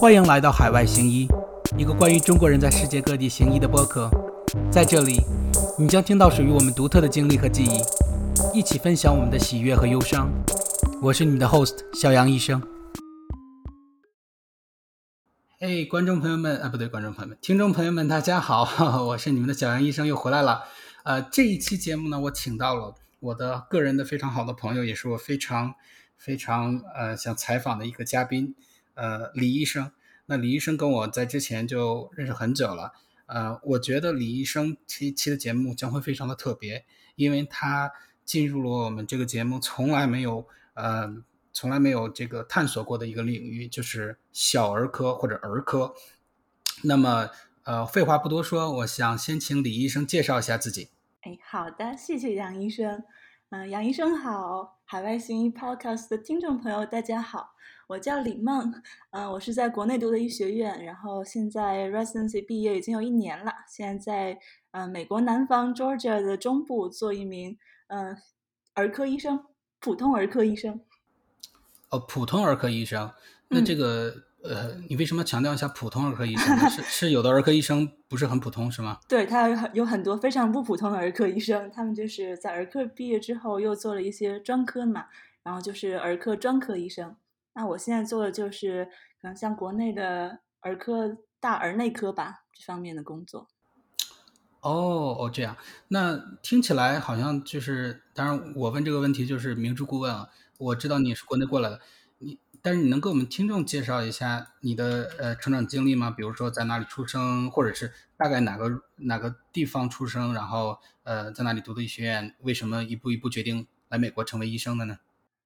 欢迎来到海外行医，一个关于中国人在世界各地行医的播客。在这里，你将听到属于我们独特的经历和记忆，一起分享我们的喜悦和忧伤。我是你们的 host 小杨医生。嘿，观众朋友们啊，不对，观众朋友们，听众朋友们，大家好，我是你们的小杨医生又回来了。呃，这一期节目呢，我请到了我的个人的非常好的朋友，也是我非常非常呃想采访的一个嘉宾。呃，李医生，那李医生跟我在之前就认识很久了。呃，我觉得李医生这期的节目将会非常的特别，因为他进入了我们这个节目从来没有呃从来没有这个探索过的一个领域，就是小儿科或者儿科。那么呃，废话不多说，我想先请李医生介绍一下自己。哎，好的，谢谢杨医生。嗯，杨医生好，海外行医 Podcast 的听众朋友大家好。我叫李梦，嗯，我是在国内读的医学院，然后现在 residency 毕业已经有一年了，现在在嗯美国南方 Georgia 的中部做一名嗯儿科医生，普通儿科医生。哦，普通儿科医生，那这个呃，你为什么强调一下普通儿科医生？是是有的儿科医生不是很普通是吗？对他有很有很多非常不普通的儿科医生，他们就是在儿科毕业之后又做了一些专科嘛，然后就是儿科专科医生。那我现在做的就是可能像国内的儿科大儿内科吧这方面的工作。哦哦，这样，那听起来好像就是，当然我问这个问题就是明知故问啊。我知道你是国内过来的，你但是你能给我们听众介绍一下你的呃成长经历吗？比如说在哪里出生，或者是大概哪个哪个地方出生，然后呃在哪里读的医学院，为什么一步一步决定来美国成为医生的呢？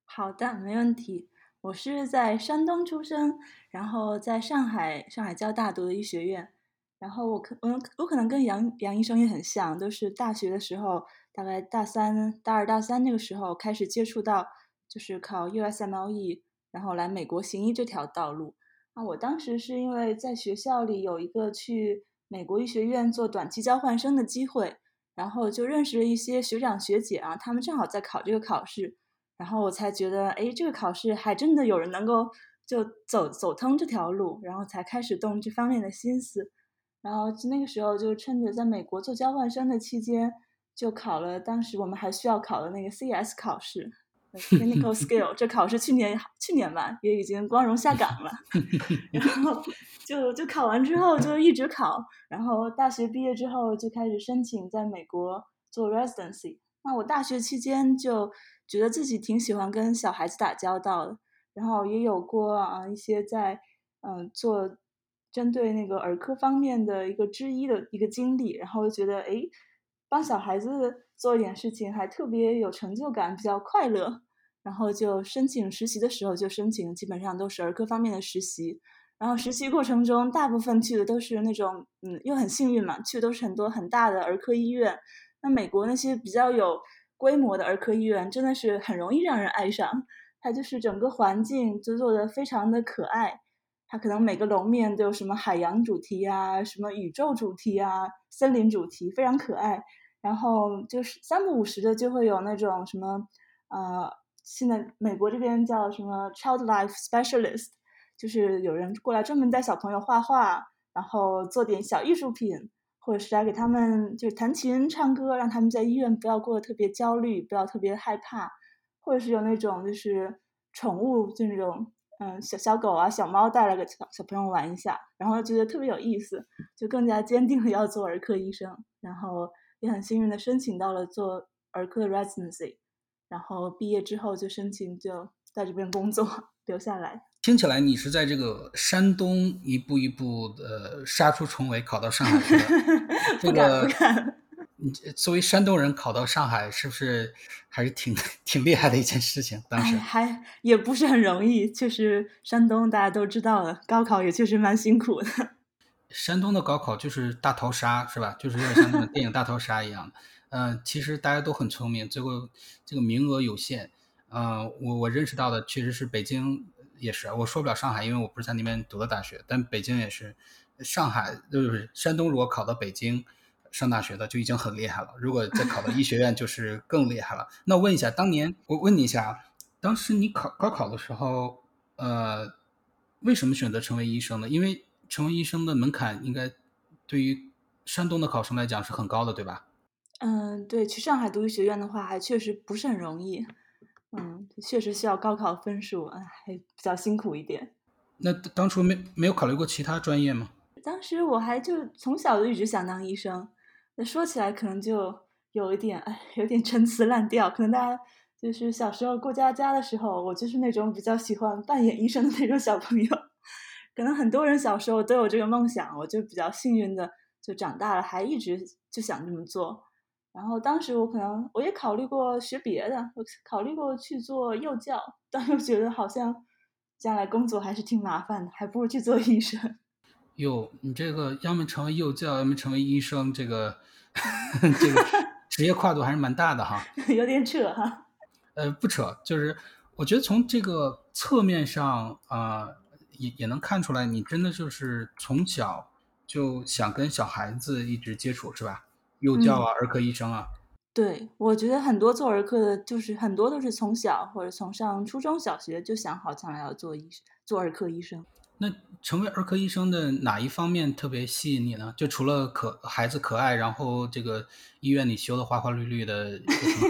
好的，没问题。我是在山东出生，然后在上海上海交大读的医学院，然后我可我我可能跟杨杨医生也很像，都是大学的时候，大概大三、大二、大三那个时候开始接触到，就是考 USMLE，然后来美国行医这条道路。啊，我当时是因为在学校里有一个去美国医学院做短期交换生的机会，然后就认识了一些学长学姐啊，他们正好在考这个考试。然后我才觉得，哎，这个考试还真的有人能够就走走通这条路，然后才开始动这方面的心思。然后那个时候就趁着在美国做交换生的期间，就考了当时我们还需要考的那个 CS 考试，Clinical Skill。这考试去年去年吧也已经光荣下岗了。然后就就考完之后就一直考，然后大学毕业之后就开始申请在美国做 Residency。那我大学期间就。觉得自己挺喜欢跟小孩子打交道的，然后也有过啊一些在嗯做针对那个儿科方面的一个之一的一个经历，然后就觉得哎帮小孩子做一点事情还特别有成就感，比较快乐，然后就申请实习的时候就申请基本上都是儿科方面的实习，然后实习过程中大部分去的都是那种嗯又很幸运嘛，去的都是很多很大的儿科医院，那美国那些比较有。规模的儿科医院真的是很容易让人爱上，它就是整个环境就做的非常的可爱，它可能每个楼面都有什么海洋主题啊，什么宇宙主题啊，森林主题，非常可爱。然后就是三不五时的就会有那种什么，呃，现在美国这边叫什么 Child Life Specialist，就是有人过来专门带小朋友画画，然后做点小艺术品。或者是来给他们就是弹琴唱歌，让他们在医院不要过得特别焦虑，不要特别害怕，或者是有那种就是宠物，就那种嗯小小狗啊小猫带来给小小朋友玩一下，然后觉得特别有意思，就更加坚定的要做儿科医生，然后也很幸运的申请到了做儿科的 residency，然后毕业之后就申请就在这边工作留下来。听起来你是在这个山东一步一步的杀出重围，考到上海去的。这个，你作为山东人考到上海，是不是还是挺 挺厉害的一件事情？当时还也不是很容易，确实山东大家都知道了，高考也确实蛮辛苦的。山东的高考就是大逃杀，是吧？就是有点像那种电影《大逃杀》一样的。嗯，其实大家都很聪明，最后这个名额有限。嗯，我我认识到的确实是北京。也是，我说不了上海，因为我不是在那边读的大学。但北京也是，上海就是山东，如果考到北京上大学的就已经很厉害了。如果再考到医学院，就是更厉害了。那问一下，当年我问你一下，当时你考高考的时候，呃，为什么选择成为医生呢？因为成为医生的门槛应该对于山东的考生来讲是很高的，对吧？嗯，对，去上海读医学院的话，还确实不是很容易。嗯，确实需要高考分数，哎，还比较辛苦一点。那当初没没有考虑过其他专业吗？当时我还就从小就一直想当医生。那说起来可能就有一点，哎，有点陈词滥调。可能大家就是小时候过家家的时候，我就是那种比较喜欢扮演医生的那种小朋友。可能很多人小时候都有这个梦想，我就比较幸运的，就长大了还一直就想这么做。然后当时我可能我也考虑过学别的，我考虑过去做幼教，但又觉得好像将来工作还是挺麻烦的，还不如去做医生。哟，你这个要么成为幼教，要么成为医生，这个 这个 职业跨度还是蛮大的哈。有点扯哈。呃，不扯，就是我觉得从这个侧面上啊，也也能看出来，你真的就是从小就想跟小孩子一直接触，是吧？幼教啊，儿科医生啊，对，我觉得很多做儿科的，就是很多都是从小或者从上初中小学就想好将来要做医做儿科医生。那成为儿科医生的哪一方面特别吸引你呢？就除了可孩子可爱，然后这个医院里修的花花绿绿的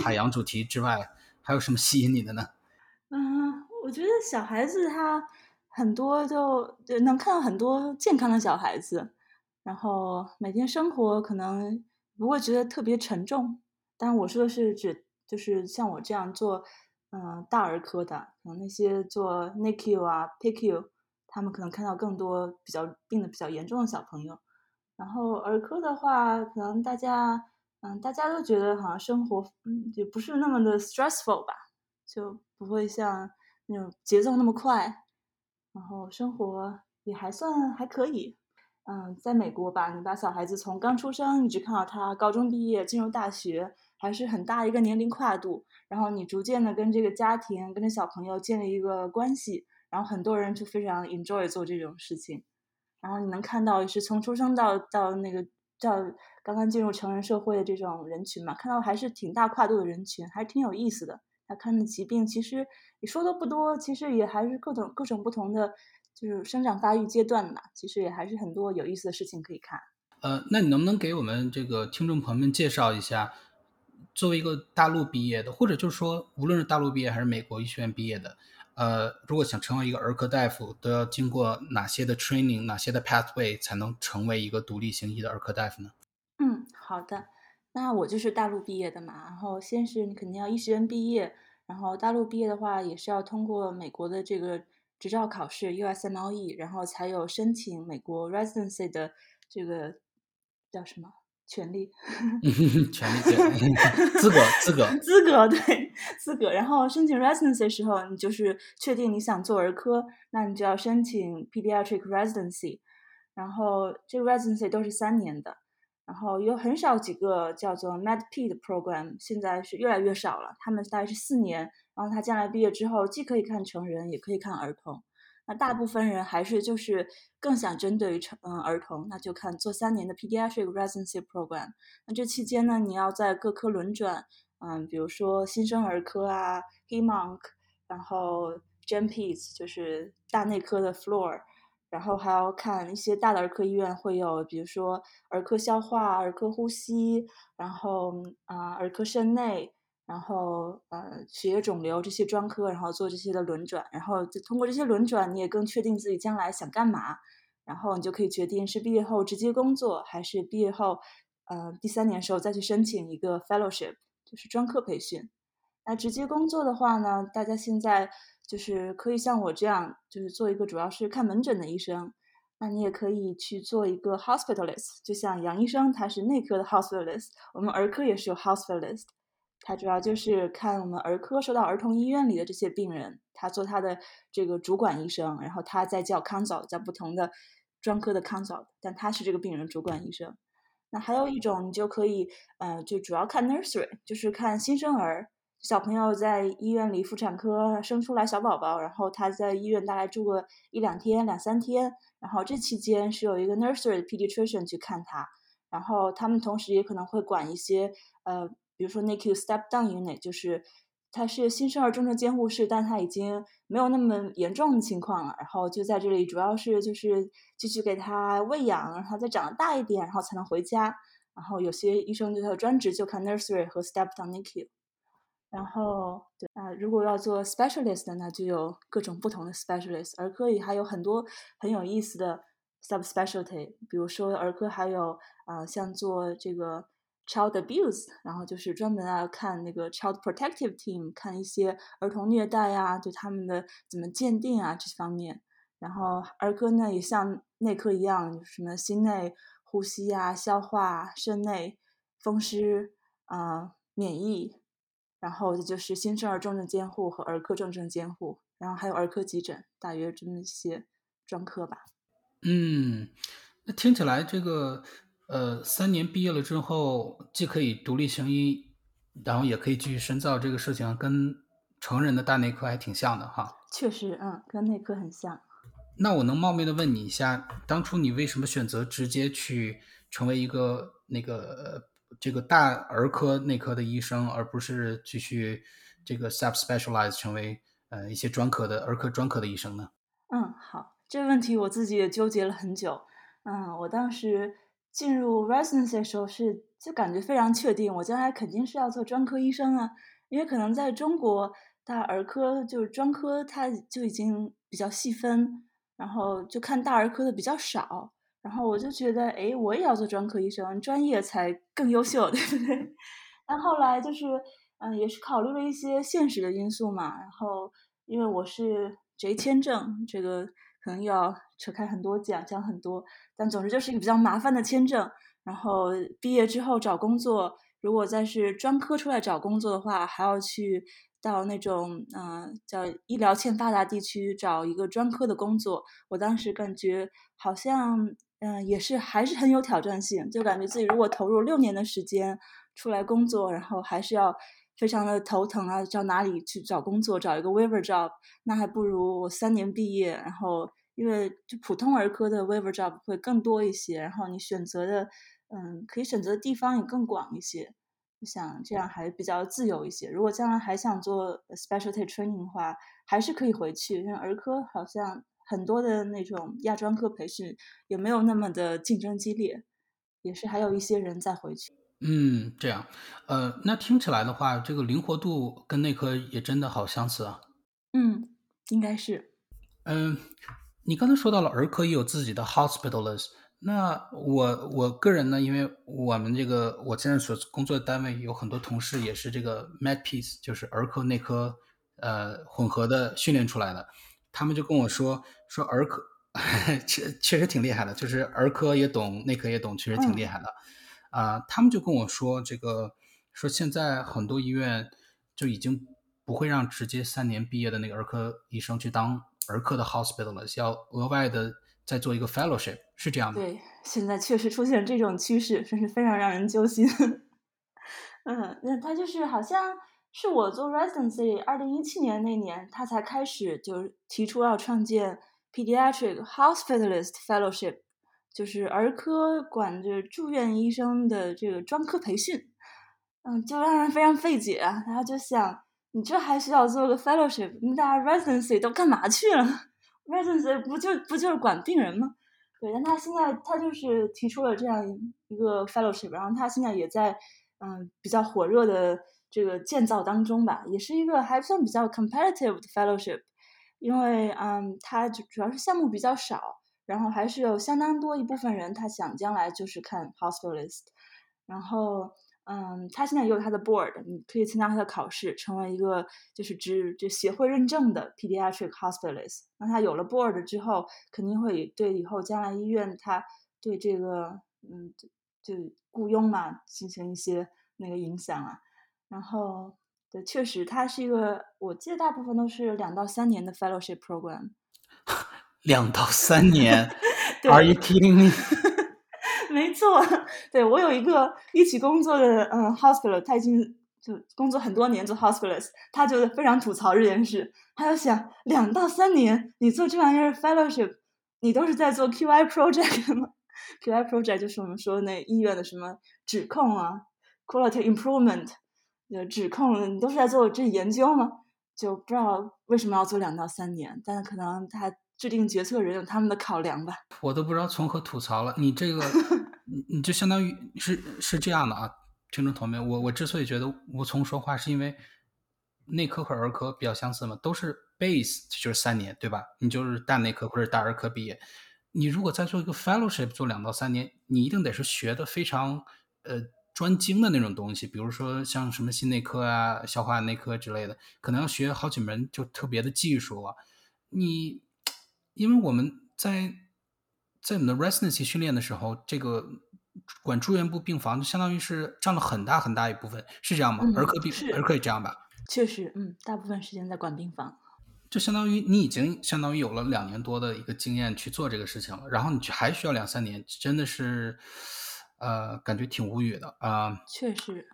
海洋主题之外，还有什么吸引你的呢？嗯，我觉得小孩子他很多就能看到很多健康的小孩子，然后每天生活可能。不会觉得特别沉重，但我说的是指，就是像我这样做，嗯，大儿科的，可能那些做 NICU 啊、PICU，他们可能看到更多比较病的比较严重的小朋友。然后儿科的话，可能大家，嗯，大家都觉得好像生活，嗯，也不是那么的 stressful 吧，就不会像那种节奏那么快，然后生活也还算还可以。嗯，在美国吧，你把小孩子从刚出生一直看到他高中毕业进入大学，还是很大一个年龄跨度。然后你逐渐的跟这个家庭、跟这小朋友建立一个关系，然后很多人就非常 enjoy 做这种事情。然后你能看到是从出生到到那个到刚刚进入成人社会的这种人群嘛，看到还是挺大跨度的人群，还是挺有意思的。他看的疾病其实你说的不多，其实也还是各种各种不同的。就是生长发育阶段嘛，其实也还是很多有意思的事情可以看。呃，那你能不能给我们这个听众朋友们介绍一下，作为一个大陆毕业的，或者就是说，无论是大陆毕业还是美国医学院毕业的，呃，如果想成为一个儿科大夫，都要经过哪些的 training，哪些的 pathway 才能成为一个独立行医的儿科大夫呢？嗯，好的。那我就是大陆毕业的嘛，然后先是你肯定要医学院毕业，然后大陆毕业的话也是要通过美国的这个。执照考试 USMLE，然后才有申请美国 residency 的这个叫什么权利？权利 资格资格资格对资格。然后申请 residency 的时候，你就是确定你想做儿科，那你就要申请 pediatric residency。然后这个 residency 都是三年的，然后有很少几个叫做 MedPed program，现在是越来越少了，他们大概是四年。然后他将来毕业之后，既可以看成人，也可以看儿童。那大部分人还是就是更想针对于成嗯儿童，那就看做三年的 pediatric residency program。那这期间呢，你要在各科轮转，嗯，比如说新生儿科啊，Hemonc，然后 Gen Peds 就是大内科的 Floor，然后还要看一些大的儿科医院会有，比如说儿科消化、儿科呼吸，然后啊儿科肾内。然后，呃，血液肿瘤这些专科，然后做这些的轮转，然后通过这些轮转，你也更确定自己将来想干嘛，然后你就可以决定是毕业后直接工作，还是毕业后，呃，第三年时候再去申请一个 fellowship，就是专科培训。那直接工作的话呢，大家现在就是可以像我这样，就是做一个主要是看门诊的医生，那你也可以去做一个 hospitalist，就像杨医生他是内科的 hospitalist，我们儿科也是有 hospitalist。他主要就是看我们儿科收到儿童医院里的这些病人，他做他的这个主管医生，然后他再叫 consult，叫不同的专科的 consult，但他是这个病人主管医生。那还有一种，你就可以，呃，就主要看 nursery，就是看新生儿小朋友在医院里妇产科生出来小宝宝，然后他在医院大概住个一两天、两三天，然后这期间是有一个 nursery 的 pediatrician 去看他，然后他们同时也可能会管一些，呃。比如说 NICU step down unit，就是他是新生儿重症监护室，但他已经没有那么严重的情况了。然后就在这里，主要是就是继续给他喂养，让他再长得大一点，然后才能回家。然后有些医生就他的专职就看 nursery 和 step down NICU。然后对啊，如果要做 specialist 那就有各种不同的 specialist。儿科里还有很多很有意思的 subspecialty，比如说儿科还有啊，像做这个。Child abuse，然后就是专门啊看那个 Child protective team，看一些儿童虐待啊，对他们的怎么鉴定啊这些方面。然后儿科呢也像内科一样，什么心内呼吸啊、消化、肾内风湿啊、免疫，然后就是新生儿重症监护和儿科重症监护，然后还有儿科急诊，大约这么一些专科吧。嗯，那听起来这个。呃，三年毕业了之后，既可以独立行医，然后也可以继续深造，这个事情跟成人的大内科还挺像的哈。确实，嗯，跟内科很像。那我能冒昧的问你一下，当初你为什么选择直接去成为一个那个这个大儿科内科的医生，而不是继续这个 sub specialize 成为呃一些专科的儿科专科的医生呢？嗯，好，这个问题我自己也纠结了很久。嗯，我当时。进入 residency 的时候是就感觉非常确定，我将来肯定是要做专科医生啊，因为可能在中国，大儿科就是专科，它就已经比较细分，然后就看大儿科的比较少，然后我就觉得，哎，我也要做专科医生，专业才更优秀，对不对？但后来就是，嗯，也是考虑了一些现实的因素嘛，然后因为我是 J 签证，这个。可能又要扯开很多讲，讲很多，但总之就是一个比较麻烦的签证。然后毕业之后找工作，如果再是专科出来找工作的话，还要去到那种嗯叫医疗欠发达地区找一个专科的工作。我当时感觉好像嗯也是还是很有挑战性，就感觉自己如果投入六年的时间出来工作，然后还是要非常的头疼啊，找哪里去找工作，找一个 waiver job，那还不如我三年毕业，然后。因为就普通儿科的 waiver job 会更多一些，然后你选择的，嗯，可以选择的地方也更广一些。我想这样还比较自由一些。如果将来还想做 specialty training 的话，还是可以回去。因为儿科好像很多的那种亚专科培训也没有那么的竞争激烈，也是还有一些人在回去。嗯，这样，呃，那听起来的话，这个灵活度跟内科也真的好相似啊。嗯，应该是。嗯。你刚才说到了儿科也有自己的 hospitalist，那我我个人呢，因为我们这个我现在所工作的单位有很多同事也是这个 med piece，就是儿科内科呃混合的训练出来的，他们就跟我说说儿科 确确实挺厉害的，就是儿科也懂，内科也懂，确实挺厉害的啊。他们就跟我说这个说现在很多医院就已经不会让直接三年毕业的那个儿科医生去当。儿科的 hospitalist 要额外的再做一个 fellowship，是这样的。对，现在确实出现这种趋势，真是非常让人揪心。嗯，那他就是好像是我做 residency 二零一七年那年，他才开始就提出要创建 pediatric hospitalist fellowship，就是儿科管着住院医生的这个专科培训。嗯，就让人非常费解啊，然后就想。你这还需要做个 fellowship？那大家 residency 都干嘛去了？residency 不就不就是管病人吗？对，但他现在他就是提出了这样一个 fellowship，然后他现在也在嗯比较火热的这个建造当中吧，也是一个还算比较 competitive 的 fellowship，因为嗯它主主要是项目比较少，然后还是有相当多一部分人他想将来就是看 hospitalist，然后。嗯，他现在也有他的 board，你可以参加他的考试，成为一个就是只就协会认证的 pediatric hospitalist。那他有了 board 之后，肯定会对以后将来医院他对这个嗯就雇佣嘛进行一些那个影响啊。然后对，确实他是一个，我记得大部分都是两到三年的 fellowship program。两到三年？Are you kidding me？没错，对我有一个一起工作的嗯 hospital，他已经就工作很多年做 hospitalist，他就非常吐槽这件事。他就想，两到三年你做这玩意儿 fellowship，你都是在做 QI project 吗？QI project 就是我们说那医院的什么指控啊，quality improvement，呃指控，你都是在做这研究吗？就不知道为什么要做两到三年，但可能他制定决策人有他们的考量吧。我都不知道从何吐槽了。你这个，你你就相当于是是这样的啊，听众朋友们，我我之所以觉得无从说话，是因为内科和儿科比较相似嘛，都是 base 就是三年，对吧？你就是大内科或者大儿科毕业，你如果再做一个 fellowship 做两到三年，你一定得是学的非常呃。专精的那种东西，比如说像什么心内科啊、消化内科之类的，可能要学好几门就特别的技术啊。你，因为我们在在我们的 residency 训练的时候，这个管住院部病房就相当于是占了很大很大一部分，是这样吗？儿科病儿科也这样吧？确实，嗯，大部分时间在管病房，就相当于你已经相当于有了两年多的一个经验去做这个事情了，然后你还需要两三年，真的是。呃，感觉挺无语的啊。确实，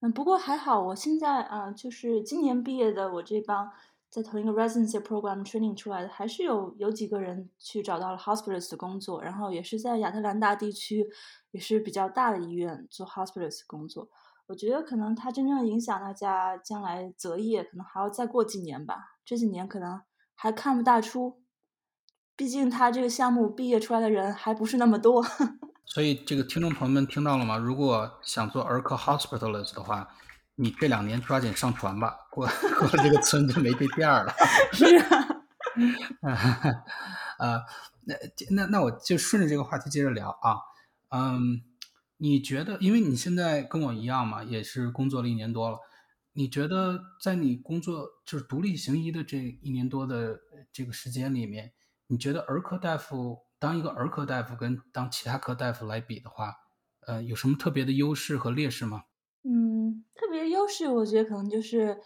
嗯，不过还好，我现在啊，就是今年毕业的，我这帮在同一个 residency program training 出来的，还是有有几个人去找到了 hospitalist 的工作，然后也是在亚特兰大地区，也是比较大的医院做 hospitalist 工作。我觉得可能它真正影响大家将来择业，可能还要再过几年吧。这几年可能还看不大出，毕竟他这个项目毕业出来的人还不是那么多。所以，这个听众朋友们听到了吗？如果想做儿科 hospitalist 的话，你这两年抓紧上船吧，过过这个村就没这店了。是啊，啊，那那那我就顺着这个话题接着聊啊。嗯，你觉得，因为你现在跟我一样嘛，也是工作了一年多了，你觉得在你工作就是独立行医的这一年多的这个时间里面，你觉得儿科大夫？当一个儿科大夫跟当其他科大夫来比的话，呃，有什么特别的优势和劣势吗？嗯，优势，我觉得可能就是，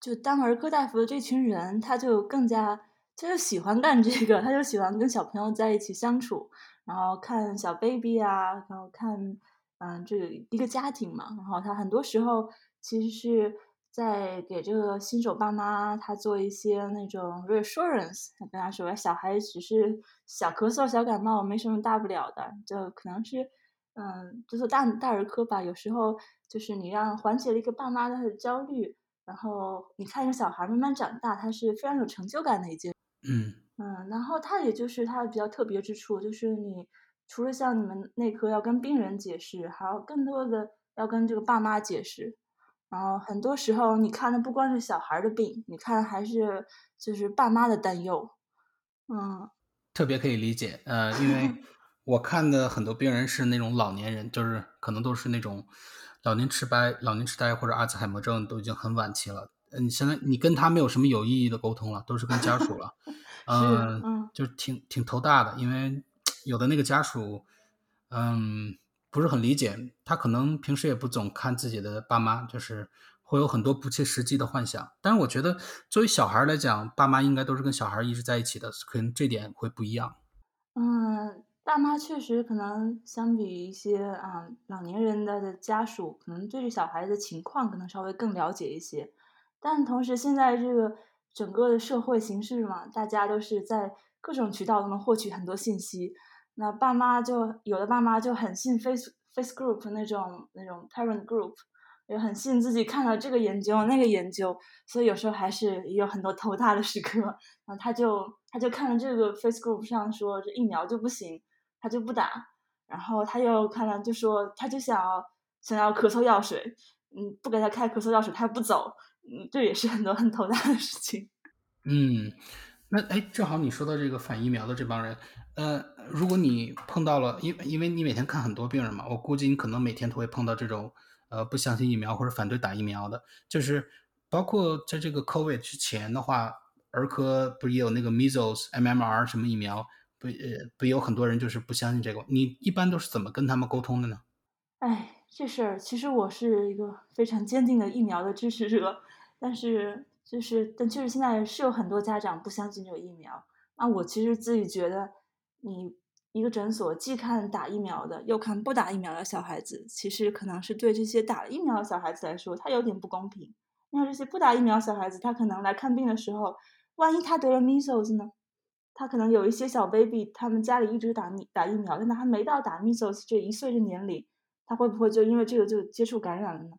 就当儿科大夫的这群人，他就更加，他就喜欢干这个，他就喜欢跟小朋友在一起相处，然后看小 baby 啊，然后看，嗯，这个一个家庭嘛，然后他很多时候其实是。在给这个新手爸妈，他做一些那种 reassurance，他跟他说，小孩只是小咳嗽、小感冒，没什么大不了的，就可能是，嗯，就是大大儿科吧。有时候就是你让缓解了一个爸妈的焦虑，然后你看一个小孩慢慢长大，他是非常有成就感的一件。嗯嗯，然后他也就是他比较特别之处，就是你除了像你们内科要跟病人解释，还要更多的要跟这个爸妈解释。然后很多时候，你看的不光是小孩的病，你看还是就是爸妈的担忧，嗯，特别可以理解，呃，因为我看的很多病人是那种老年人，就是可能都是那种老年痴呆、老年痴呆或者阿兹海默症都已经很晚期了，嗯，现在你跟他没有什么有意义的沟通了，都是跟家属了，嗯，就挺挺头大的，因为有的那个家属，嗯。不是很理解，他可能平时也不总看自己的爸妈，就是会有很多不切实际的幻想。但是我觉得，作为小孩来讲，爸妈应该都是跟小孩一直在一起的，可能这点会不一样。嗯，爸妈确实可能相比一些啊老年人的的家属，可能对这小孩的情况可能稍微更了解一些。但同时，现在这个整个的社会形势嘛，大家都是在各种渠道都能获取很多信息。那爸妈就有的爸妈就很信 face face group 那种那种 parent group，也很信自己看到这个研究那个研究，所以有时候还是有很多头大的时刻。然后他就他就看了这个 face group 上说这疫苗就不行，他就不打。然后他又看了就说他就想想要咳嗽药水，嗯，不给他开咳嗽药水他不走，嗯，这也是很多很头大的事情。嗯。那哎，正好你说到这个反疫苗的这帮人，呃，如果你碰到了，因因为你每天看很多病人嘛，我估计你可能每天都会碰到这种，呃，不相信疫苗或者反对打疫苗的，就是包括在这个 COVID 之前的话，儿科不是也有那个 Measles、MMR 什么疫苗，不呃不有很多人就是不相信这个，你一般都是怎么跟他们沟通的呢？哎，这事儿其实我是一个非常坚定的疫苗的支持者，但是。就是，但确实现在是有很多家长不相信这个疫苗。那我其实自己觉得，你一个诊所既看打疫苗的，又看不打疫苗的小孩子，其实可能是对这些打了疫苗的小孩子来说，他有点不公平。那这些不打疫苗小孩子，他可能来看病的时候，万一他得了 measles 呢？他可能有一些小 baby，他们家里一直打打疫苗，但他还没到打 measles 这一岁的年龄，他会不会就因为这个就接触感染了呢？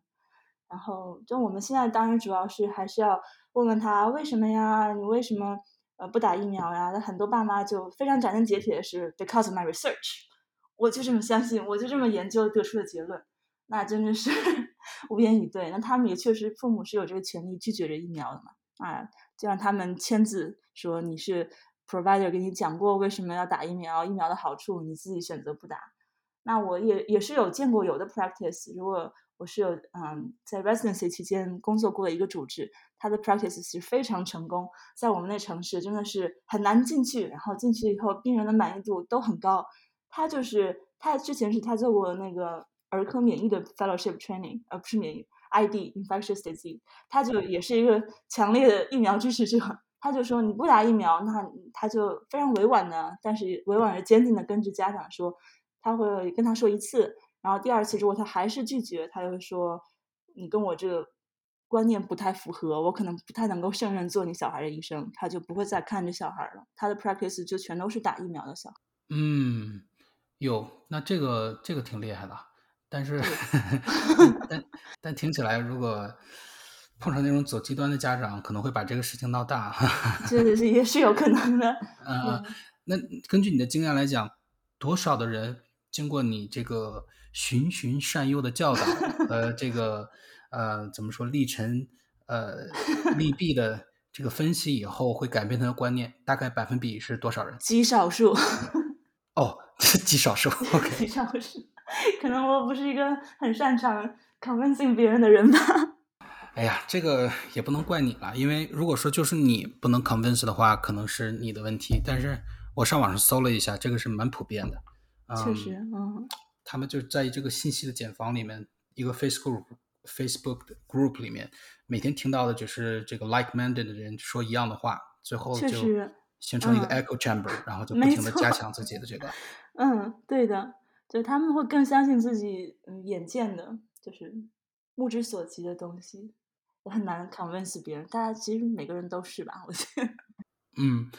然后就我们现在当然主要是还是要问问他为什么呀？你为什么呃不打疫苗呀？那很多爸妈就非常斩钉截铁的是 because of my research，我就这么相信，我就这么研究得出的结论，那真的是 无言以对。那他们也确实父母是有这个权利拒绝这疫苗的嘛？啊，就让他们签字说你是 provider 给你讲过为什么要打疫苗，疫苗的好处，你自己选择不打。那我也也是有见过有的 practice，如果我是有嗯在 residency 期间工作过的一个主治，他的 practice 是非常成功，在我们那城市真的是很难进去，然后进去以后病人的满意度都很高。他就是他之前是他做过那个儿科免疫的 fellowship training，而不是免疫 ID infectious disease，他就也是一个强烈的疫苗支持者。他就说你不打疫苗，那他就非常委婉的，但是委婉而坚定的跟着家长说。他会跟他说一次，然后第二次如果他还是拒绝，他就说你跟我这个观念不太符合，我可能不太能够胜任做你小孩的医生，他就不会再看这小孩了。他的 practice 就全都是打疫苗的小孩。嗯，有，那这个这个挺厉害的，但是 但但听起来，如果碰上那种走极端的家长，可能会把这个事情闹大。这 个是也是有可能的。嗯，那根据你的经验来讲，多少的人？经过你这个循循善诱的教导，呃，这个呃怎么说历程呃利弊的这个分析以后，会改变他的观念，大概百分比是多少人？极少数。哦，极少数。OK。极少数。可能我不是一个很擅长 convincing 别人的人吧。哎呀，这个也不能怪你了，因为如果说就是你不能 convince 的话，可能是你的问题。但是我上网上搜了一下，这个是蛮普遍的。确实，嗯，他们就在这个信息的茧房里面，一个 Facebook Facebook group 里面，每天听到的就是这个 like-minded 的人说一样的话，最后就形成一个 echo chamber，然后就不停的加强自己的这个。嗯，对的，就他们会更相信自己嗯眼见的，就是目之所及的东西，很难 convince 别人。大家其实每个人都是吧，我觉得。嗯，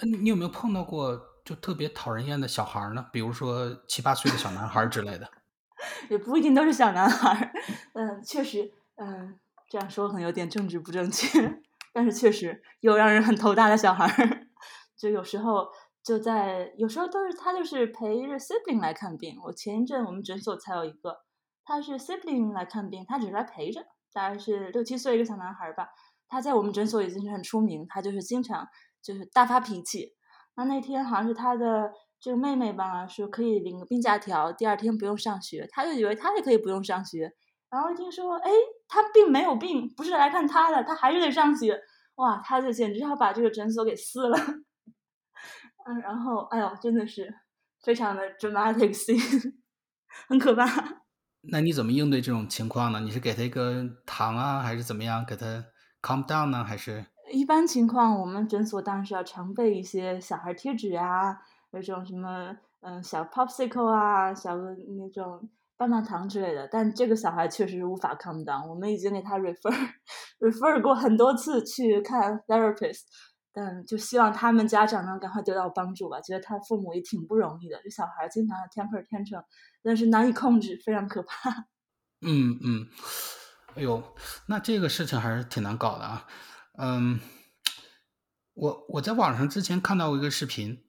那你有没有碰到过？就特别讨人厌的小孩呢，比如说七八岁的小男孩之类的，也不一定都是小男孩。嗯，确实，嗯，这样说可能有点政治不正确，但是确实有让人很头大的小孩。就有时候就在，有时候都是他就是陪着 sibling 来看病。我前一阵我们诊所才有一个，他是 sibling 来看病，他只是来陪着，大概是六七岁一个小男孩吧。他在我们诊所已经是很出名，他就是经常就是大发脾气。那那天好像是他的这个妹妹吧，说可以领个病假条，第二天不用上学，他就以为他也可以不用上学。然后一听说，哎，他并没有病，不是来看他的，他还是得上学。哇，他就简直要把这个诊所给撕了。嗯，然后，哎呦，真的是非常的 dramatic 很可怕。那你怎么应对这种情况呢？你是给他一个糖啊，还是怎么样，给他 calm down 呢？还是？一般情况，我们诊所当然是要常备一些小孩贴纸啊，那种什么嗯小 popsicle 啊，小的那种棒棒糖之类的。但这个小孩确实无法 calm down，我们已经给他 refer refer 过很多次去看 therapist，但就希望他们家长能赶快得到帮助吧。觉得他父母也挺不容易的，这小孩经常 temper tantrum，但是难以控制，非常可怕。嗯嗯，哎呦，那这个事情还是挺难搞的啊。嗯，我我在网上之前看到过一个视频，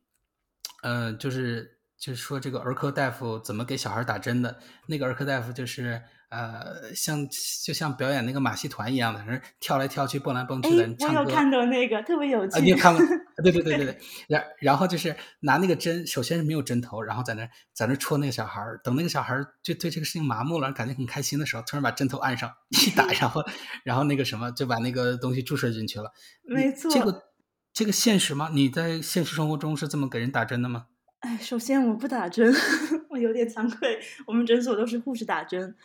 嗯，就是就是说这个儿科大夫怎么给小孩打针的。那个儿科大夫就是呃，像就像表演那个马戏团一样的，人跳来跳去、蹦来蹦去的唱歌。我有看到那个，特别有趣。你有看过？对对对对对。然然后就是拿那个针，首先是没有针头，然后在那在那戳那个小孩儿等那个小孩儿就对这个事情麻木了，感觉很开心的时候，突然把针头按上一打，然后然后那个什么就把那个东西注射进去了。没错。这个这个现实吗？你在现实生活中是这么给人打针的吗？哎，首先我不打针，我有点惭愧。我们诊所都是护士打针。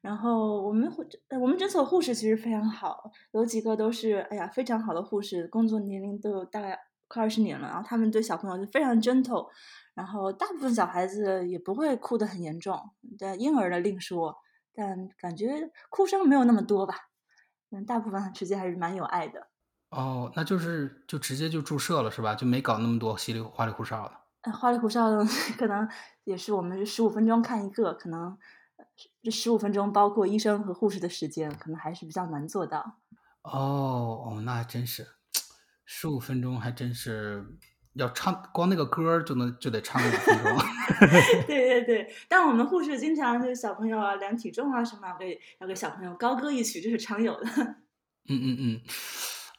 然后我们护我们诊所护士其实非常好，有几个都是哎呀非常好的护士，工作年龄都有大概快二十年了。然后他们对小朋友就非常 gentle，然后大部分小孩子也不会哭得很严重，但婴儿的另说。但感觉哭声没有那么多吧，嗯，大部分直接还是蛮有爱的。哦，那就是就直接就注射了是吧？就没搞那么多稀里花里胡哨的。花里胡哨的 可能也是我们十五分钟看一个可能。这十五分钟包括医生和护士的时间，可能还是比较难做到。哦哦，那还真是，十五分钟还真是要唱，光那个歌儿就能就得唱五分钟。对对对，但我们护士经常就是小朋友啊量体重啊什么，要给要给小朋友高歌一曲，这是常有的。嗯嗯嗯，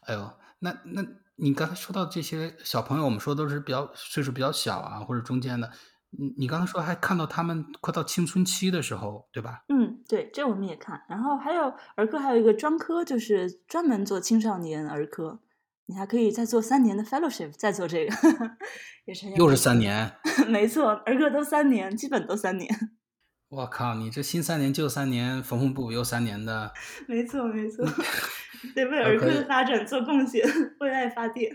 哎呦，那那你刚才说到这些小朋友，我们说都是比较岁数比较小啊，或者中间的。你你刚才说还看到他们快到青春期的时候，对吧？嗯，对，这我们也看。然后还有儿科，还有一个专科，就是专门做青少年儿科。你还可以再做三年的 fellowship，再做这个，也是又是三年。没错，儿科都三年，基本都三年。我靠，你这新三年旧三年，缝缝补又三年的。没错没错，得为儿科的发展做贡献，为爱发电。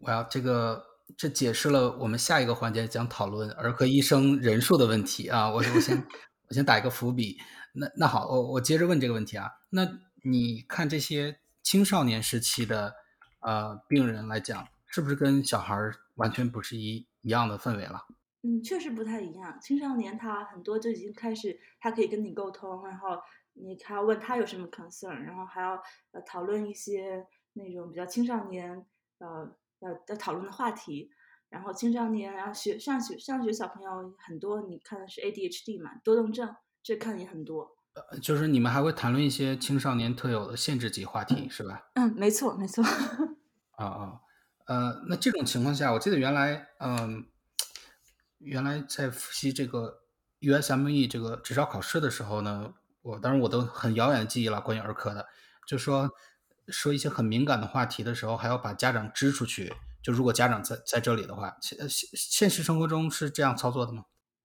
我要这个。这解释了我们下一个环节将讨论儿科医生人数的问题啊！我我先 我先打一个伏笔。那那好，我我接着问这个问题啊。那你看这些青少年时期的呃病人来讲，是不是跟小孩完全不是一一样的氛围了？嗯，确实不太一样。青少年他很多就已经开始，他可以跟你沟通，然后你还要问他有什么 concern，然后还要呃讨论一些那种比较青少年呃。要要讨论的话题，然后青少年，然后学上学上学小朋友很多，你看的是 ADHD 嘛，多动症，这看也很多。呃，就是你们还会谈论一些青少年特有的限制级话题，是吧？嗯，没错，没错。啊啊，呃，那这种情况下，我记得原来，嗯，原来在复习这个 USME 这个执照考试的时候呢，我当然我都很遥远的记忆了，关于儿科的，就说。说一些很敏感的话题的时候，还要把家长支出去。就如果家长在在这里的话，现现现实生活中是这样操作的吗？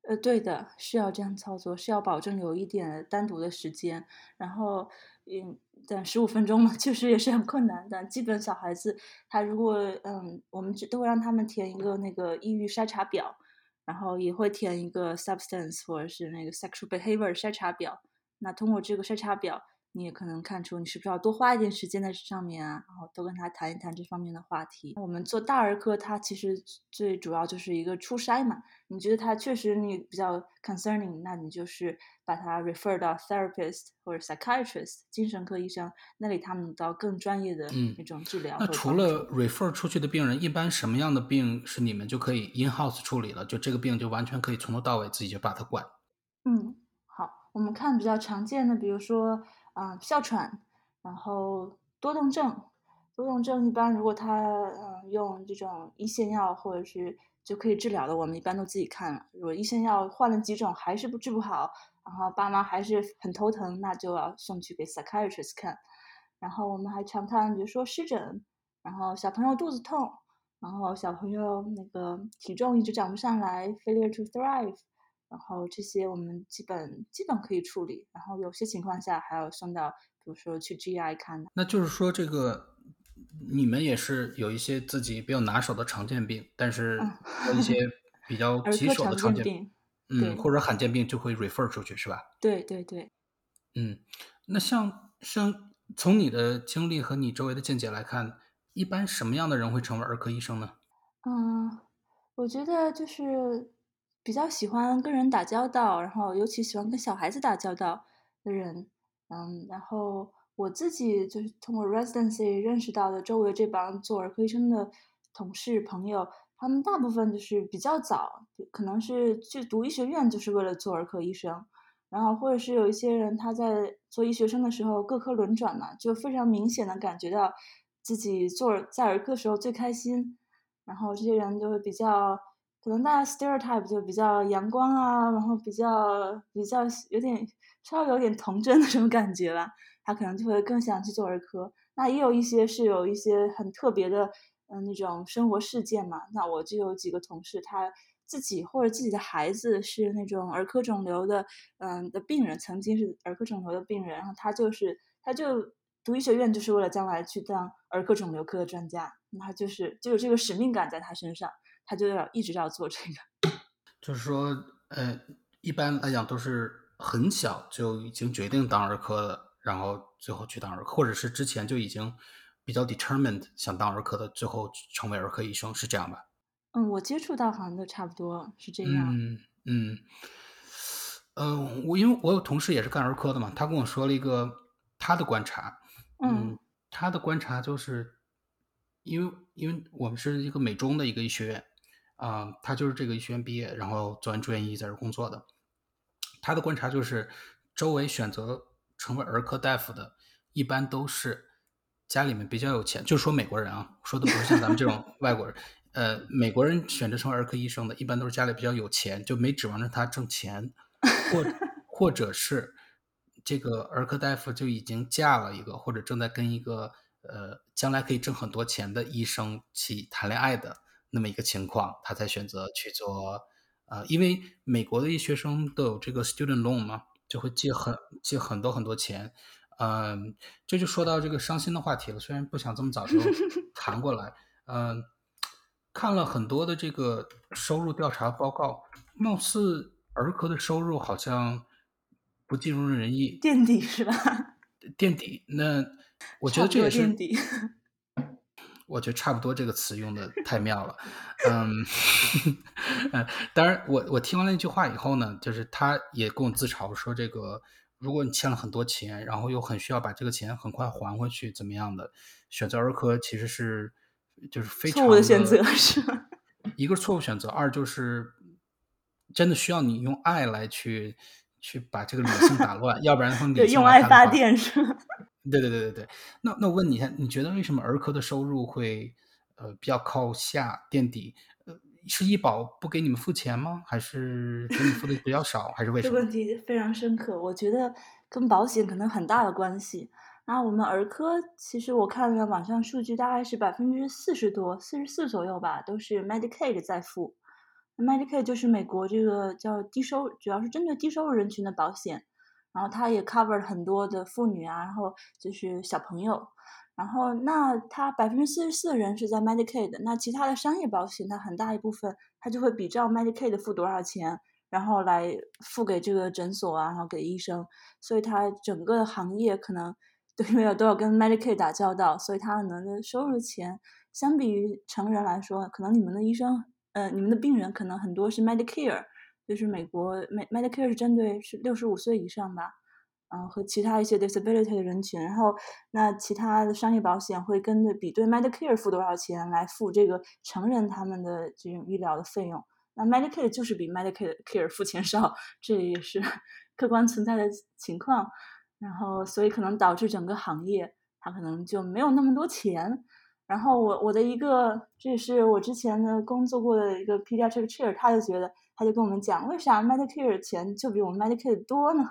呃，对的，是要这样操作，是要保证有一点单独的时间。然后，嗯，等十五分钟嘛，确实也是很困难的。基本小孩子他如果嗯，我们都会让他们填一个那个抑郁筛查表，然后也会填一个 substance 或者是那个 sexual behavior 筛查表。那通过这个筛查表。你也可能看出你是不是要多花一点时间在这上面啊，然后多跟他谈一谈这方面的话题。我们做大儿科，它其实最主要就是一个初筛嘛。你觉得他确实你比较 concerning，那你就是把他 refer 到 therapist 或者 psychiatrist 精神科医生那里，他们到更专业的那种治疗。那除了 refer 出去的病人，一般什么样的病是你们就可以 in house 处理了？就这个病就完全可以从头到尾自己就把它管。嗯，好，我们看比较常见的，比如说。啊，哮喘，然后多动症，多动症一般如果他嗯用这种一线药或者是就可以治疗的，我们一般都自己看了。如果一线药换了几种还是不治不好，然后爸妈还是很头疼，那就要送去给 psychiatrist 看。然后我们还常看，比如说湿疹，然后小朋友肚子痛，然后小朋友那个体重一直长不上来，failure to thrive。然后这些我们基本基本可以处理，然后有些情况下还要送到，比如说去 GI 看。那就是说，这个你们也是有一些自己比较拿手的常见病，但是一些比较 棘手的常见病，嗯，或者罕见病就会 refer 出去，是吧？对对对。嗯，那像像从你的经历和你周围的见解来看，一般什么样的人会成为儿科医生呢？嗯，我觉得就是。比较喜欢跟人打交道，然后尤其喜欢跟小孩子打交道的人，嗯，然后我自己就是通过 residency 认识到的周围这帮做儿科医生的同事朋友，他们大部分就是比较早，可能是去读医学院就是为了做儿科医生，然后或者是有一些人他在做医学生的时候各科轮转嘛，就非常明显的感觉到自己做在儿科时候最开心，然后这些人就会比较。可能大家 stereotype 就比较阳光啊，然后比较比较有点稍微有点童真的这种感觉吧，他可能就会更想去做儿科。那也有一些是有一些很特别的，嗯，那种生活事件嘛。那我就有几个同事，他自己或者自己的孩子是那种儿科肿瘤的，嗯的病人，曾经是儿科肿瘤的病人，然后他就是他就读医学院就是为了将来去当儿科肿瘤科的专家，那就是就有这个使命感在他身上。他就要一直要做这个，就是说，呃，一般来讲都是很小就已经决定当儿科的，然后最后去当儿科，或者是之前就已经比较 determined 想当儿科的，最后成为儿科医生，是这样吧？嗯，我接触到好像都差不多是这样。嗯嗯，嗯，我因为我有同事也是干儿科的嘛，他跟我说了一个他的观察，嗯，他的观察就是，因为因为我们是一个美中的一个医学院，啊，他就是这个医学院毕业，然后做完住院医在这工作的，他的观察就是，周围选择成为儿科大夫的，一般都是家里面比较有钱，就说美国人啊，说的不是像咱们这种 外国人。呃，美国人选择成为儿科医生的，一般都是家里比较有钱，就没指望着他挣钱，或 或者是这个儿科大夫就已经嫁了一个，或者正在跟一个呃将来可以挣很多钱的医生去谈恋爱的那么一个情况，他才选择去做。呃，因为美国的医学生都有这个 student loan 嘛，就会借很借很多很多钱。嗯，这就说到这个伤心的话题了，虽然不想这么早就 谈过来，嗯。看了很多的这个收入调查报告，貌似儿科的收入好像不尽如人意，垫底是吧？垫底，那我觉得这也是垫底。我觉得差不多这个词用的太妙了，嗯，嗯，当然，我我听完了那句话以后呢，就是他也跟我自嘲说，这个如果你欠了很多钱，然后又很需要把这个钱很快还回去，怎么样的，选择儿科其实是。就是非常错误的选择，是吗？一个错误选择，二就是真的需要你用爱来去去把这个理性打乱，要不然的话，对，用爱发电是吗？对对对对对。那那我问你一下，你觉得为什么儿科的收入会呃比较靠下垫底？呃，是医保不给你们付钱吗？还是给你付的比较少？还是为什么？这个问题非常深刻，我觉得跟保险可能很大的关系。那我们儿科其实我看了网上数据，大概是百分之四十多，四十四左右吧，都是 Medicaid 在付。Medicaid 就是美国这个叫低收，主要是针对低收入人群的保险。然后他也 cover 很多的妇女啊，然后就是小朋友。然后那他百分之四十四的人是在 Medicaid，那其他的商业保险它很大一部分它就会比照 Medicaid 付多少钱，然后来付给这个诊所啊，然后给医生。所以它整个行业可能。都，因为都要跟 Medicaid 打交道，所以他能的收入钱相比于成人来说，可能你们的医生，呃，你们的病人可能很多是 Medicare，就是美国 Medicare 是针对是六十五岁以上吧，嗯，和其他一些 disability 的人群，然后那其他的商业保险会跟着比对 Medicare 付多少钱来付这个成人他们的这种医疗的费用，那 Medicare 就是比 Medicare 付钱少，这也是 客观存在的情况。然后，所以可能导致整个行业，它可能就没有那么多钱。然后我我的一个，这也是我之前的工作过的一个 pediatric chair，他就觉得，他就跟我们讲，为啥 Medicare 钱就比我们 Medicare 多呢？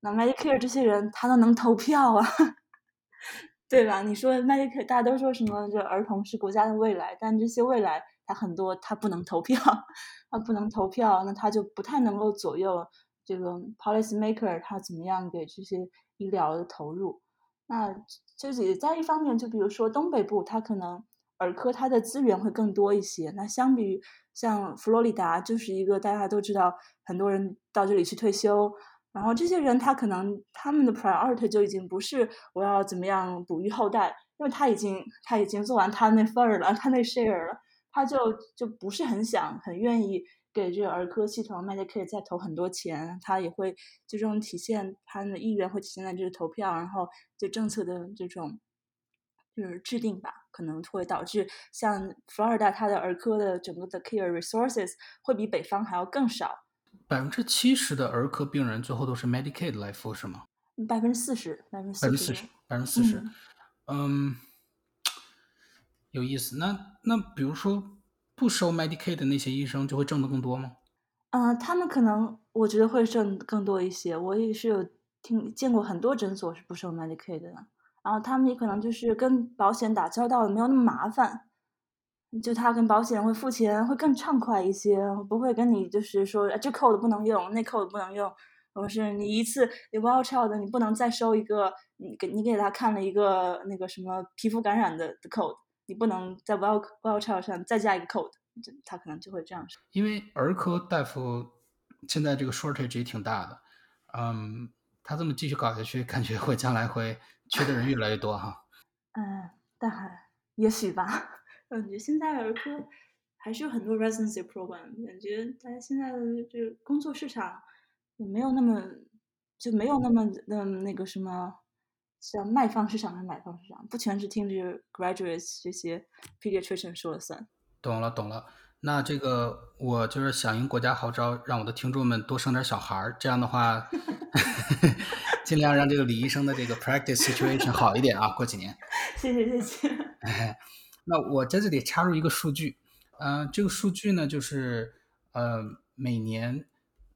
那 Medicare 这些人他都能投票啊，对吧？你说 Medicare 大家都说什么这儿童是国家的未来，但这些未来他很多他不能投票，他不能投票，那他就不太能够左右这个 policy maker 他怎么样给这些。医疗的投入，那就是在一方面，就比如说东北部，它可能儿科它的资源会更多一些。那相比于像佛罗里达，就是一个大家都知道，很多人到这里去退休，然后这些人他可能他们的 priority 就已经不是我要怎么样哺育后代，因为他已经他已经做完他那份儿了，他那 share 了，他就就不是很想很愿意。给这个儿科系统，Medicaid 再投很多钱，他也会就这种体现他的意愿，会体现在这个投票，然后就政策的这种就是制定吧，可能会导致像伏尔达它的儿科的整个的 care resources 会比北方还要更少。百分之七十的儿科病人最后都是 Medicaid 来付是吗？百分之四十，百分之四十，百分之四十，嗯，有意思。那那比如说。不收 Medicaid 的那些医生就会挣得更多吗？嗯，他们可能我觉得会挣更多一些。我也是有听见过很多诊所是不收 Medicaid 的，然后他们也可能就是跟保险打交道没有那么麻烦，就他跟保险会付钱会更畅快一些，不会跟你就是说这 code 不能用，那 code 不能用，或是你一次你 Well Child 你不能再收一个，你给你给他看了一个那个什么皮肤感染的的 code。你不能在 well well child 上再加一个 code，他可能就会这样说。因为儿科大夫现在这个 shortage 也挺大的，嗯，他这么继续搞下去，感觉会将来会缺的人越来越多哈。嗯，但还也许吧。感觉现在儿科还是有很多 residency program，感觉大家现在的这个工作市场也没有那么就没有那么的那个什么，像卖方市场还是买方市场，不全是听着 graduates 这些 pediatrician 说了算。懂了，懂了。那这个我就是响应国家号召，让我的听众们多生点小孩儿，这样的话，尽量让这个李医生的这个 practice situation 好一点啊。过几年，谢谢谢谢。那我在这里插入一个数据，嗯，这个数据呢，就是呃，每年，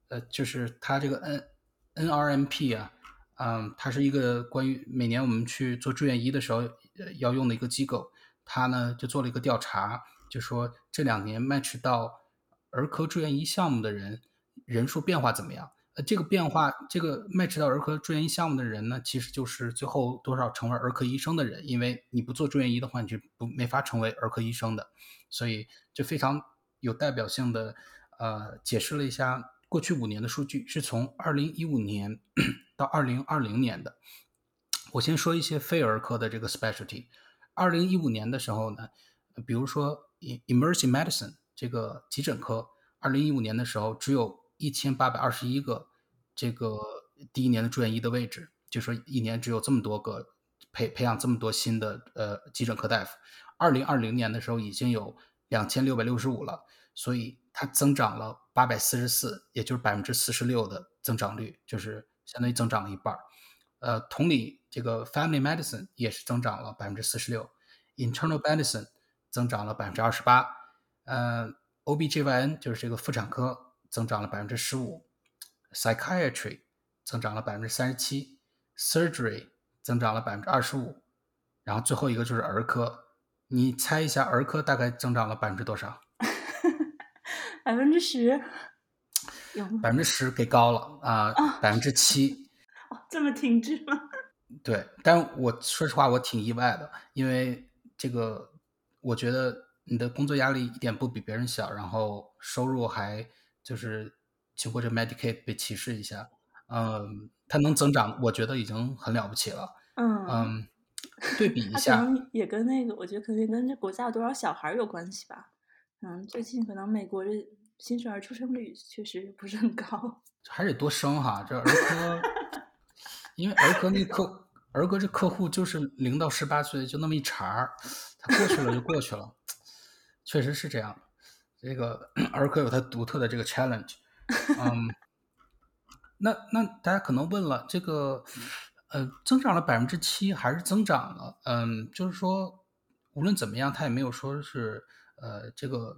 呃，就是它这个 N NRMP 啊，嗯，它是一个关于每年我们去做住院医的时候呃要用的一个机构，它呢就做了一个调查。就说这两年 match 到儿科住院医项目的人人数变化怎么样？呃，这个变化，这个 match 到儿科住院医项目的人呢，其实就是最后多少成为儿科医生的人，因为你不做住院医的话，你就不没法成为儿科医生的。所以就非常有代表性的，呃，解释了一下过去五年的数据，是从二零一五年 到二零二零年的。我先说一些非儿科的这个 specialty。二零一五年的时候呢，比如说。Emergency medicine 这个急诊科，二零一五年的时候只有一千八百二十一个这个第一年的住院医的位置，就说一年只有这么多个培培养这么多新的呃急诊科大夫。二零二零年的时候已经有两千六百六十五了，所以它增长了八百四十四，也就是百分之四十六的增长率，就是相当于增长了一半。呃，同理，这个 Family medicine 也是增长了百分之四十六，Internal medicine。增长了百分之二十八，呃，OBGYN 就是这个妇产科增长了百分之十五，Psychiatry 增长了百分之三十七，Surgery 增长了百分之二十五，然后最后一个就是儿科，你猜一下儿科大概增长了百分之多少？百分之十，百分之十给高了啊，百分之七，这么停滞吗？对，但我说实话我挺意外的，因为这个。我觉得你的工作压力一点不比别人小，然后收入还就是经过这 Medicaid 被歧视一下，嗯，它能增长，我觉得已经很了不起了。嗯嗯，对比 一下，可能也跟那个，我觉得肯定跟这国家有多少小孩有关系吧。嗯，最近可能美国的新生儿出生率确实不是很高，还得多生哈。这儿科，因为儿科那客儿科这客户就是零到十八岁就那么一茬儿。它过去了就过去了，确实是这样。这个 儿科有它独特的这个 challenge，嗯，那那大家可能问了，这个呃增长了百分之七还是增长了？嗯，就是说无论怎么样，它也没有说是呃这个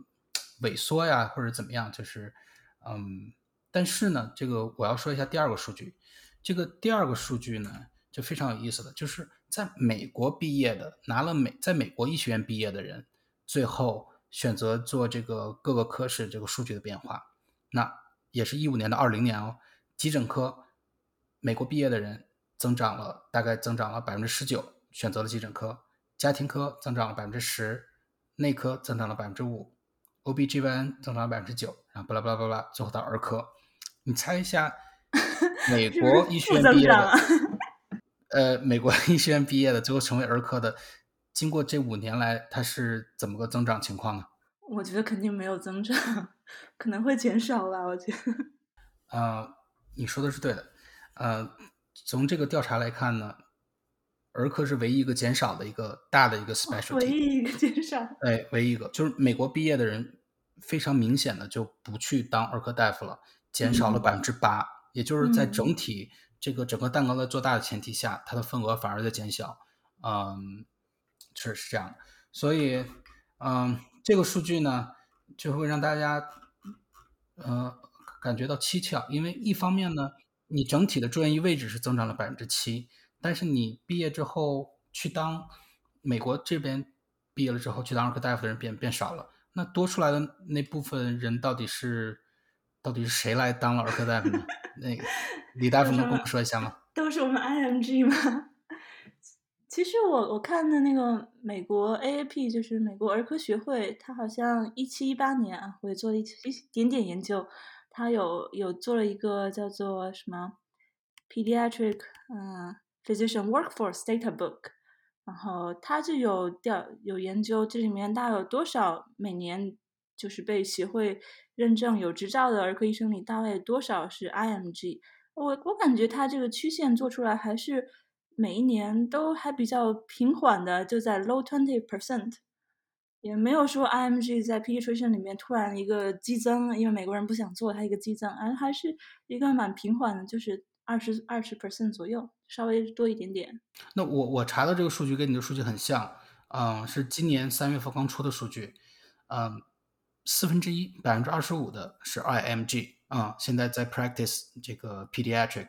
萎缩呀或者怎么样，就是嗯，但是呢，这个我要说一下第二个数据，这个第二个数据呢就非常有意思的就是。在美国毕业的，拿了美在美国医学院毕业的人，最后选择做这个各个科室这个数据的变化，那也是一五年到二零年哦。急诊科，美国毕业的人增长了，大概增长了百分之十九，选择了急诊科。家庭科增长了百分之十，内科增长了百分之五，OBGYN 增长了百分之九，然后巴拉巴拉巴拉，最后到儿科。你猜一下，美国医学院毕业的？呃，美国医学院毕业的，最后成为儿科的，经过这五年来，他是怎么个增长情况呢？我觉得肯定没有增长，可能会减少吧。我觉得。呃，你说的是对的。呃，从这个调查来看呢，儿科是唯一一个减少的一个大的一个 specialty。唯一一个减少。哎，唯一一个就是美国毕业的人非常明显的就不去当儿科大夫了，减少了百分之八，也就是在整体。这个整个蛋糕在做大的前提下，它的份额反而在减小，嗯，是是这样。的，所以，嗯，这个数据呢，就会让大家，嗯，感觉到蹊跷，因为一方面呢，你整体的住院医位置是增长了百分之七，但是你毕业之后去当美国这边毕业了之后去当儿科大夫的人变变少了，那多出来的那部分人到底是？到底是谁来当了儿科大夫呢？那个李大夫能跟我们说一下吗？都是我们 IMG 吗？其实我我看的那个美国 AAP 就是美国儿科学会，他好像一七一八年啊，我也做了一一点点研究，他有有做了一个叫做什么 Pediatric 嗯 Physician Workforce Data Book，然后他就有调有研究这里面大概有多少每年就是被协会认证有执照的儿科医生里，大概多少是 IMG？我我感觉它这个曲线做出来还是每一年都还比较平缓的，就在 low twenty percent，也没有说 IMG 在 pediatrician 里面突然一个激增，因为美国人不想做它一个激增，而还是一个蛮平缓的，就是二十二十 percent 左右，稍微多一点点。那我我查的这个数据跟你的数据很像，嗯，是今年三月份刚出的数据，嗯，四分之一百分之二十五的是 IMG。啊，现在在 practice 这个 pediatric，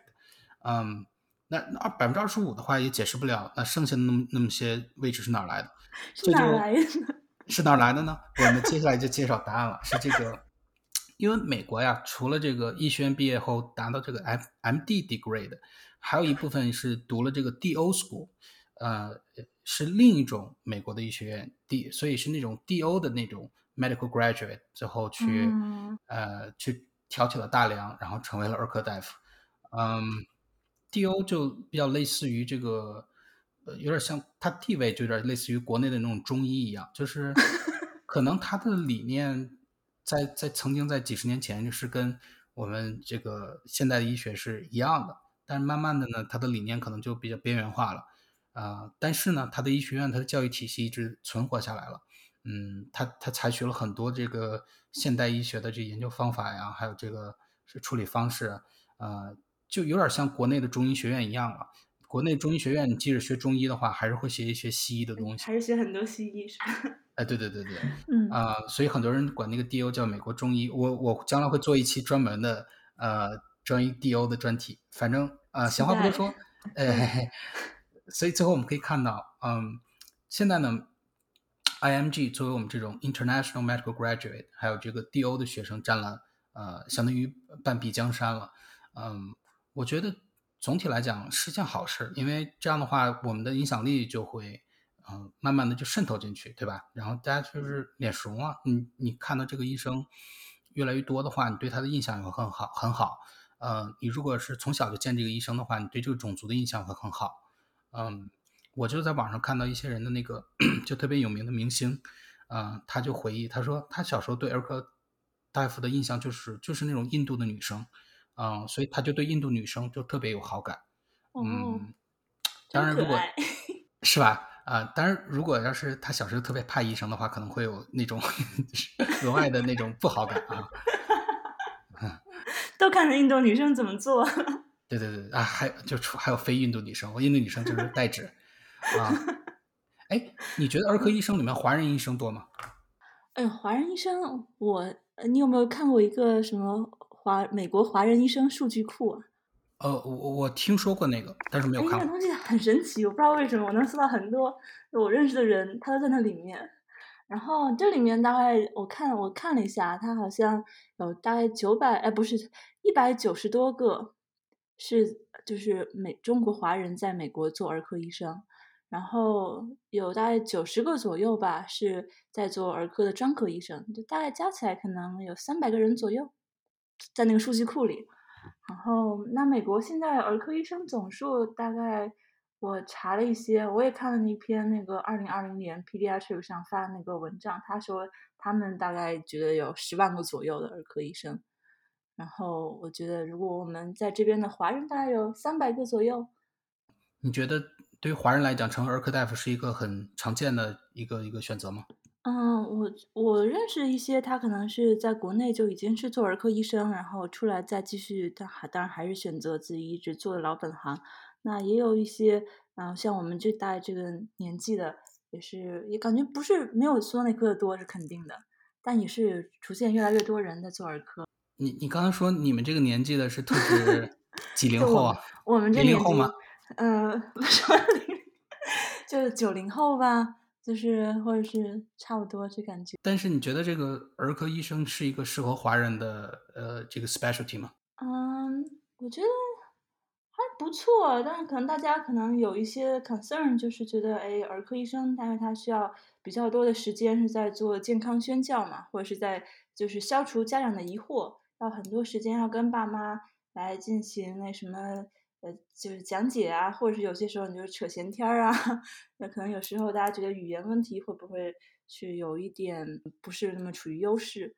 嗯，那二百分之二十五的话也解释不了，那剩下的那么那么些位置是哪来的？是哪来的？是哪来的呢？我们接下来就介绍答案了，是这个，因为美国呀，除了这个医学院毕业后达到这个 M M D degree 的，还有一部分是读了这个 D O school，呃，是另一种美国的医学院 D，所以是那种 D O 的那种 medical graduate 之后去呃去。挑起了大梁，然后成为了儿科大夫。嗯，D.O. 就比较类似于这个，呃，有点像他地位就有点类似于国内的那种中医一样，就是 可能他的理念在在曾经在几十年前就是跟我们这个现代的医学是一样的，但是慢慢的呢，他的理念可能就比较边缘化了。啊，但是呢，他的医学院他的教育体系一直存活下来了。嗯，他他采取了很多这个现代医学的这研究方法呀，还有这个是处理方式，呃，就有点像国内的中医学院一样了。国内中医学院，你即使学中医的话，还是会学一学西医的东西，还是学很多西医是吧？哎，对对对对，嗯啊，所以很多人管那个 D.O 叫美国中医。我我将来会做一期专门的呃专于 D.O 的专题。反正啊，闲话不多说，哎，所以最后我们可以看到，嗯，现在呢。IMG 作为我们这种 International Medical Graduate，还有这个 DO 的学生占了呃相当于半壁江山了。嗯，我觉得总体来讲是件好事，因为这样的话我们的影响力就会嗯慢慢的就渗透进去，对吧？然后大家就是脸熟嘛，你你看到这个医生越来越多的话，你对他的印象也会很好很好。嗯，你如果是从小就见这个医生的话，你对这个种族的印象会很好。嗯。我就在网上看到一些人的那个就特别有名的明星，啊，他就回忆，他说他小时候对儿科大夫的印象就是就是那种印度的女生，啊，所以他就对印度女生就特别有好感。嗯，当然如果 是吧，啊，当然如果要是他小时候特别怕医生的话，可能会有那种额外的那种不好感啊。都看着印度女生怎么做。对对对啊，还就出还有非印度女生，我印度女生就是代指。啊，哎，你觉得儿科医生里面华人医生多吗？哎，华人医生，我你有没有看过一个什么华美国华人医生数据库啊？呃，我我听说过那个，但是没有看。那个东西很神奇，我不知道为什么我能搜到很多我认识的人，他都在那里面。然后这里面大概我看我看了一下，他好像有大概九百哎，不是一百九十多个是就是美中国华人在美国做儿科医生。然后有大概九十个左右吧，是在做儿科的专科医生，就大概加起来可能有三百个人左右，在那个数据库里。然后，那美国现在儿科医生总数大概，我查了一些，我也看了那篇那个二零二零年 Pediatric 上发的那个文章，他说他们大概觉得有十万个左右的儿科医生。然后，我觉得如果我们在这边的华人大概有三百个左右，你觉得？对于华人来讲，成为儿科大夫是一个很常见的一个一个选择吗？嗯，我我认识一些，他可能是在国内就已经是做儿科医生，然后出来再继续，但还当然还是选择自己一直做的老本行。那也有一些，嗯，像我们这代这个年纪的，也是也感觉不是没有说那科的多是肯定的，但也是出现越来越多人在做儿科。你你刚刚说你们这个年纪的是特指 几零后啊？我们这零零后吗？嗯，说零，就是九零后吧，就是或者是差不多这感觉。但是你觉得这个儿科医生是一个适合华人的呃这个 specialty 吗？嗯，我觉得还不错，但是可能大家可能有一些 concern，就是觉得哎，儿科医生，但是他需要比较多的时间是在做健康宣教嘛，或者是在就是消除家长的疑惑，要很多时间要跟爸妈来进行那什么。呃，就是讲解啊，或者是有些时候你就扯闲天儿啊，那可能有时候大家觉得语言问题会不会是有一点不是那么处于优势？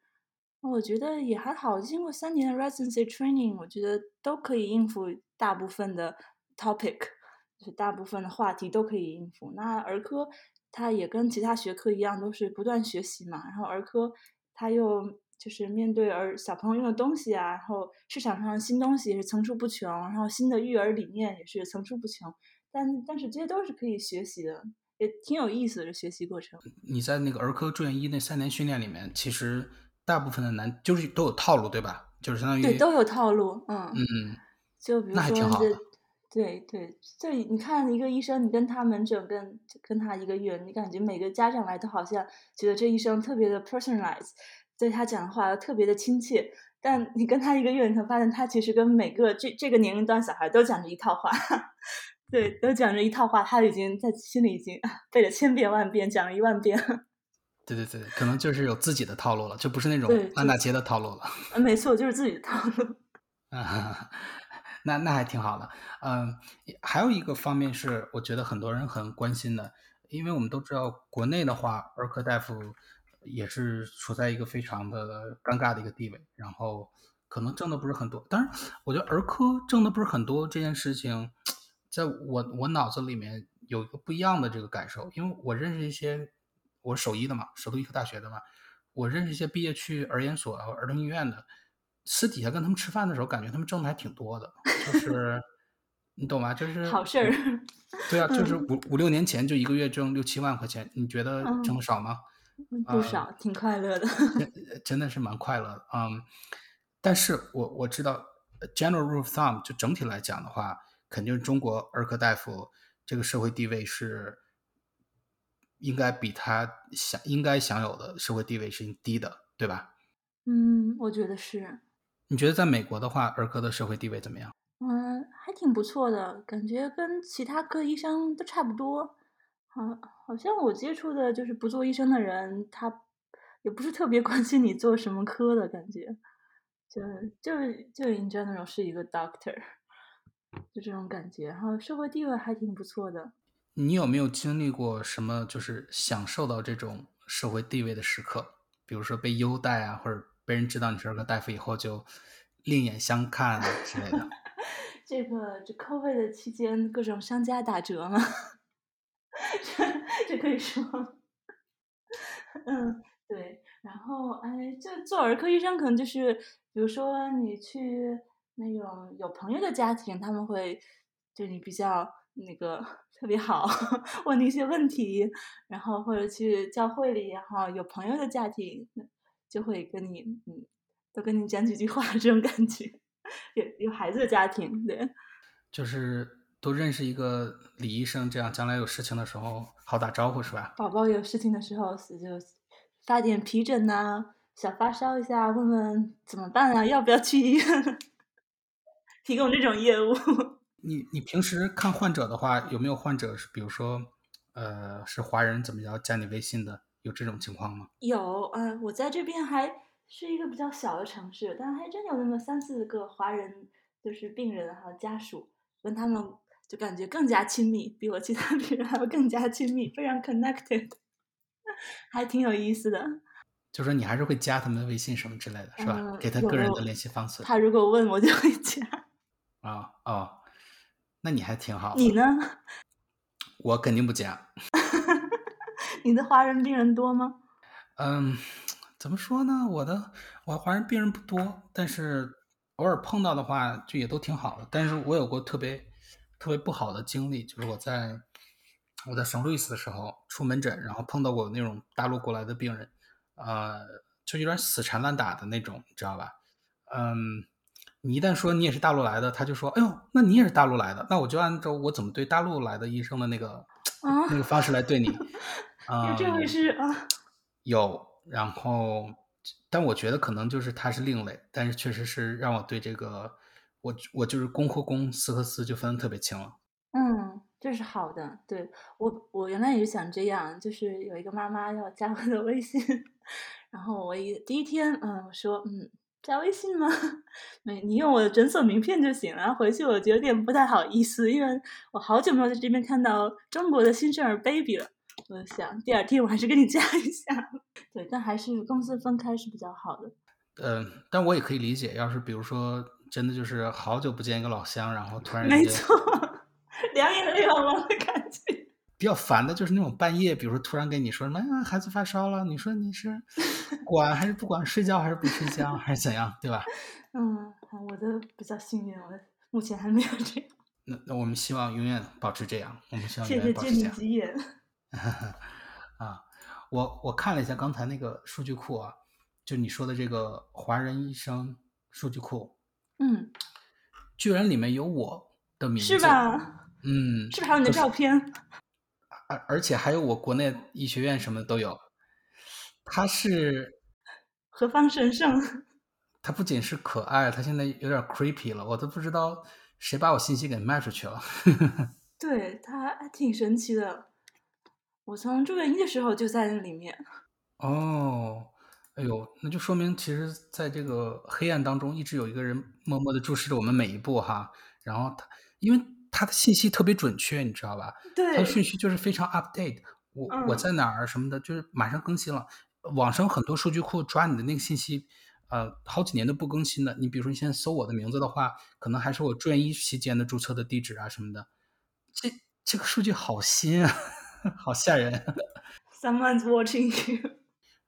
我觉得也还好，经过三年的 residency training，我觉得都可以应付大部分的 topic，就是大部分的话题都可以应付。那儿科它也跟其他学科一样，都是不断学习嘛。然后儿科它又就是面对儿小朋友用的东西啊，然后市场上新东西也是层出不穷，然后新的育儿理念也是层出不穷。但但是这些都是可以学习的，也挺有意思的学习过程。你在那个儿科住院医那三年训练里面，其实。大部分的难就是都有套路，对吧？就是相当于对都有套路，嗯嗯，就比如说对对，就你看一个医生，你跟他门诊跟跟他一个月，你感觉每个家长来都好像觉得这医生特别的 personalize，对他讲的话特别的亲切。但你跟他一个月，你才发现他其实跟每个这这个年龄段小孩都讲着一套话，对，都讲着一套话，他已经在心里已经背了千遍万遍，讲了一万遍。对对对，可能就是有自己的套路了，就不是那种烂大街的套路了。嗯，没错，就是自己的套路。啊，那那还挺好的。嗯，还有一个方面是，我觉得很多人很关心的，因为我们都知道，国内的话，儿科大夫也是处在一个非常的尴尬的一个地位，然后可能挣的不是很多。当然，我觉得儿科挣的不是很多这件事情，在我我脑子里面有一个不一样的这个感受，因为我认识一些。我是首医的嘛，首都医科大学的嘛，我认识一些毕业去儿研所、儿童医院的，私底下跟他们吃饭的时候，感觉他们挣的还挺多的，就是你懂吗？就 是好事儿。对啊，就是五五六年前就一个月挣六七万块钱，你觉得挣的少吗？不少，挺快乐的。真的是蛮快乐的，嗯。但是我我知道，general rule of thumb 就整体来讲的话，肯定中国儿科大夫这个社会地位是。应该比他享应该享有的社会地位是低的，对吧？嗯，我觉得是。你觉得在美国的话，儿科的社会地位怎么样？嗯，还挺不错的，感觉跟其他科医生都差不多。好，好像我接触的就是不做医生的人，他也不是特别 关心你做什么科的感觉，就就就 in general 是一个 doctor，就这种感觉。然后社会地位还挺不错的。你有没有经历过什么就是享受到这种社会地位的时刻？比如说被优待啊，或者被人知道你是个大夫以后就另眼相看啊之类的。这个这 COVID 的期间，各种商家打折吗？这 这可以说。嗯，对。然后哎，就做儿科医生，可能就是比如说你去那种有朋友的家庭，他们会对你比较那个。特别好，问你一些问题，然后或者去教会里，然后有朋友的家庭，就会跟你，嗯，都跟你讲几句话，这种感觉。有有孩子的家庭，对，就是都认识一个李医生，这样将来有事情的时候好打招呼，是吧？宝宝有事情的时候，就发点皮疹呐，小发烧一下，问问怎么办啊？要不要去医院？提供这种业务。你你平时看患者的话，有没有患者是比如说，呃，是华人怎么着加你微信的？有这种情况吗？有，呃，我在这边还是一个比较小的城市，但还真有那么三四个华人，就是病人还有家属，跟他们就感觉更加亲密，比我其他病人还要更加亲密，非常 connected，还挺有意思的。就说你还是会加他们的微信什么之类的，是吧？给他个人的联系方式。他如果问我就会加。啊哦。那你还挺好。你呢？我肯定不加。你的华人病人多吗？嗯，怎么说呢？我的我华人病人不多，但是偶尔碰到的话，就也都挺好的。但是我有过特别特别不好的经历，就是我在我在圣路易斯的时候出门诊，然后碰到过那种大陆过来的病人，呃，就有点死缠烂打的那种，你知道吧？嗯。你一旦说你也是大陆来的，他就说：“哎呦，那你也是大陆来的，那我就按照我怎么对大陆来的医生的那个那个方式来对你。”有这回事啊？有，然后，但我觉得可能就是他是另类，但是确实是让我对这个，我我就是公和公，私和私就分的特别清了。嗯，这是好的。对我，我原来也是想这样，就是有一个妈妈要加我的微信，然后我一第一天，嗯，我说，嗯。加微信吗？没，你用我的诊所名片就行了。回去我就有点不太好意思，因为我好久没有在这边看到中国的新生儿 baby 了。我想第二天我还是跟你加一下。对，但还是公司分开是比较好的。嗯，但我也可以理解，要是比如说真的就是好久不见一个老乡，然后突然没错，两眼泪汪汪的感觉。比较烦的就是那种半夜，比如说突然跟你说什么孩子发烧了，你说你是 管还是不管，睡觉还是不睡觉，还是怎样，对吧？嗯，我的比较幸运，我目前还没有这样。那那我们希望永远保持这样，我们希望永远保持这样。谢谢借你吉言。啊，我我看了一下刚才那个数据库啊，就你说的这个华人医生数据库，嗯，居然里面有我的名字，是吧？嗯，是不是还有你的照片？而而且还有我国内医学院什么的都有，他是 何方神圣？他不仅是可爱，他现在有点 creepy 了，我都不知道谁把我信息给卖出去了。对他还挺神奇的，我从住院医的时候就在那里面。哦，哎呦，那就说明其实在这个黑暗当中，一直有一个人默默的注视着我们每一步哈。然后他因为。他的信息特别准确，你知道吧？对，他的信息就是非常 update。我我在哪儿什么的，就是马上更新了。网上很多数据库抓你的那个信息，呃，好几年都不更新的。你比如说，你现在搜我的名字的话，可能还是我住院医期间的注册的地址啊什么的。这这个数据好新啊，好吓人。Someone's watching you。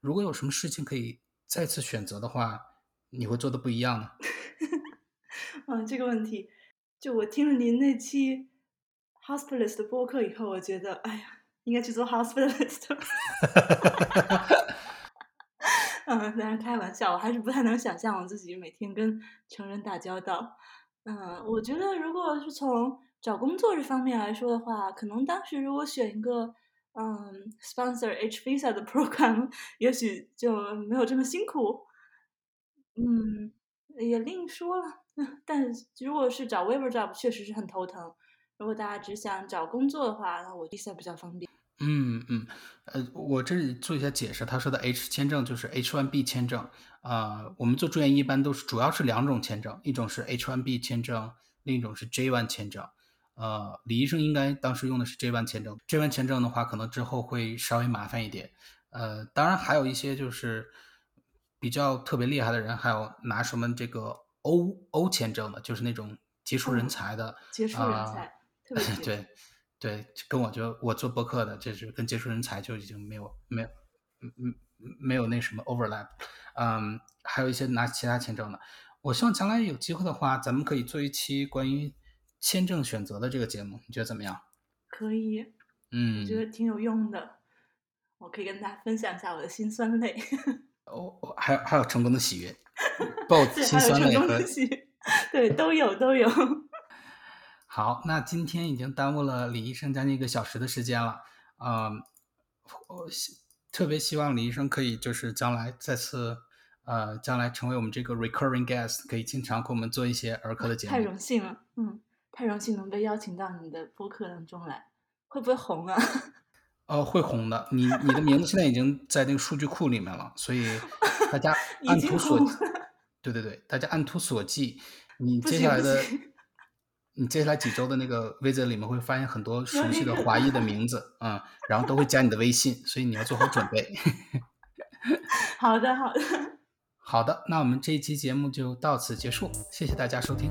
如果有什么事情可以再次选择的话，你会做的不一样呢？嗯，这个问题。就我听了您那期 hospitalist 的播客以后，我觉得，哎呀，应该去做 hospitalist。嗯，当然开玩笑，我还是不太能想象我自己每天跟成人打交道。嗯，我觉得如果是从找工作这方面来说的话，可能当时如果选一个嗯 sponsor H visa 的 program，也许就没有这么辛苦。嗯，也另说了。但如果是找 waiver job，确实是很头疼。如果大家只想找工作的话，那我 visa 比较方便。嗯嗯，呃，我这里做一下解释。他说的 H 签证就是 H1B 签证啊。我们做住院一般都是主要是两种签证，一种是 H1B 签证，另一种是 J1 签证。呃，李医生应该当时用的是 J1 签证。J1 签证的话，可能之后会稍微麻烦一点。呃，当然还有一些就是比较特别厉害的人，还有拿什么这个。欧欧签证的，就是那种杰出人才的，杰出人才，对对，跟我就我做博客的，就是跟杰出人才就已经没有没有嗯嗯没有那什么 overlap，嗯，还有一些拿其他签证的，我希望将来有机会的话，咱们可以做一期关于签证选择的这个节目，你觉得怎么样？可以，嗯，我觉得挺有用的，我可以跟大家分享一下我的辛酸泪。哦，还有还有成功的喜悦。报心酸泪和对都有都有。好，那今天已经耽误了李医生将近一个小时的时间了，嗯，我特别希望李医生可以就是将来再次呃将来成为我们这个 recurring guest，可以经常给我们做一些儿科的节目。太荣幸了，嗯，太荣幸能被邀请到你的播客当中来，会不会红啊？呃，会红的，你你的名字现在已经在那个数据库里面了，所以大家 按图索。对对对，大家按图索骥，你接下来的，你接下来几周的那个 visit 里面会发现很多熟悉的华裔的名字啊，然后都会加你的微信，所以你要做好准备。好的，好的，好的，那我们这一期节目就到此结束，谢谢大家收听。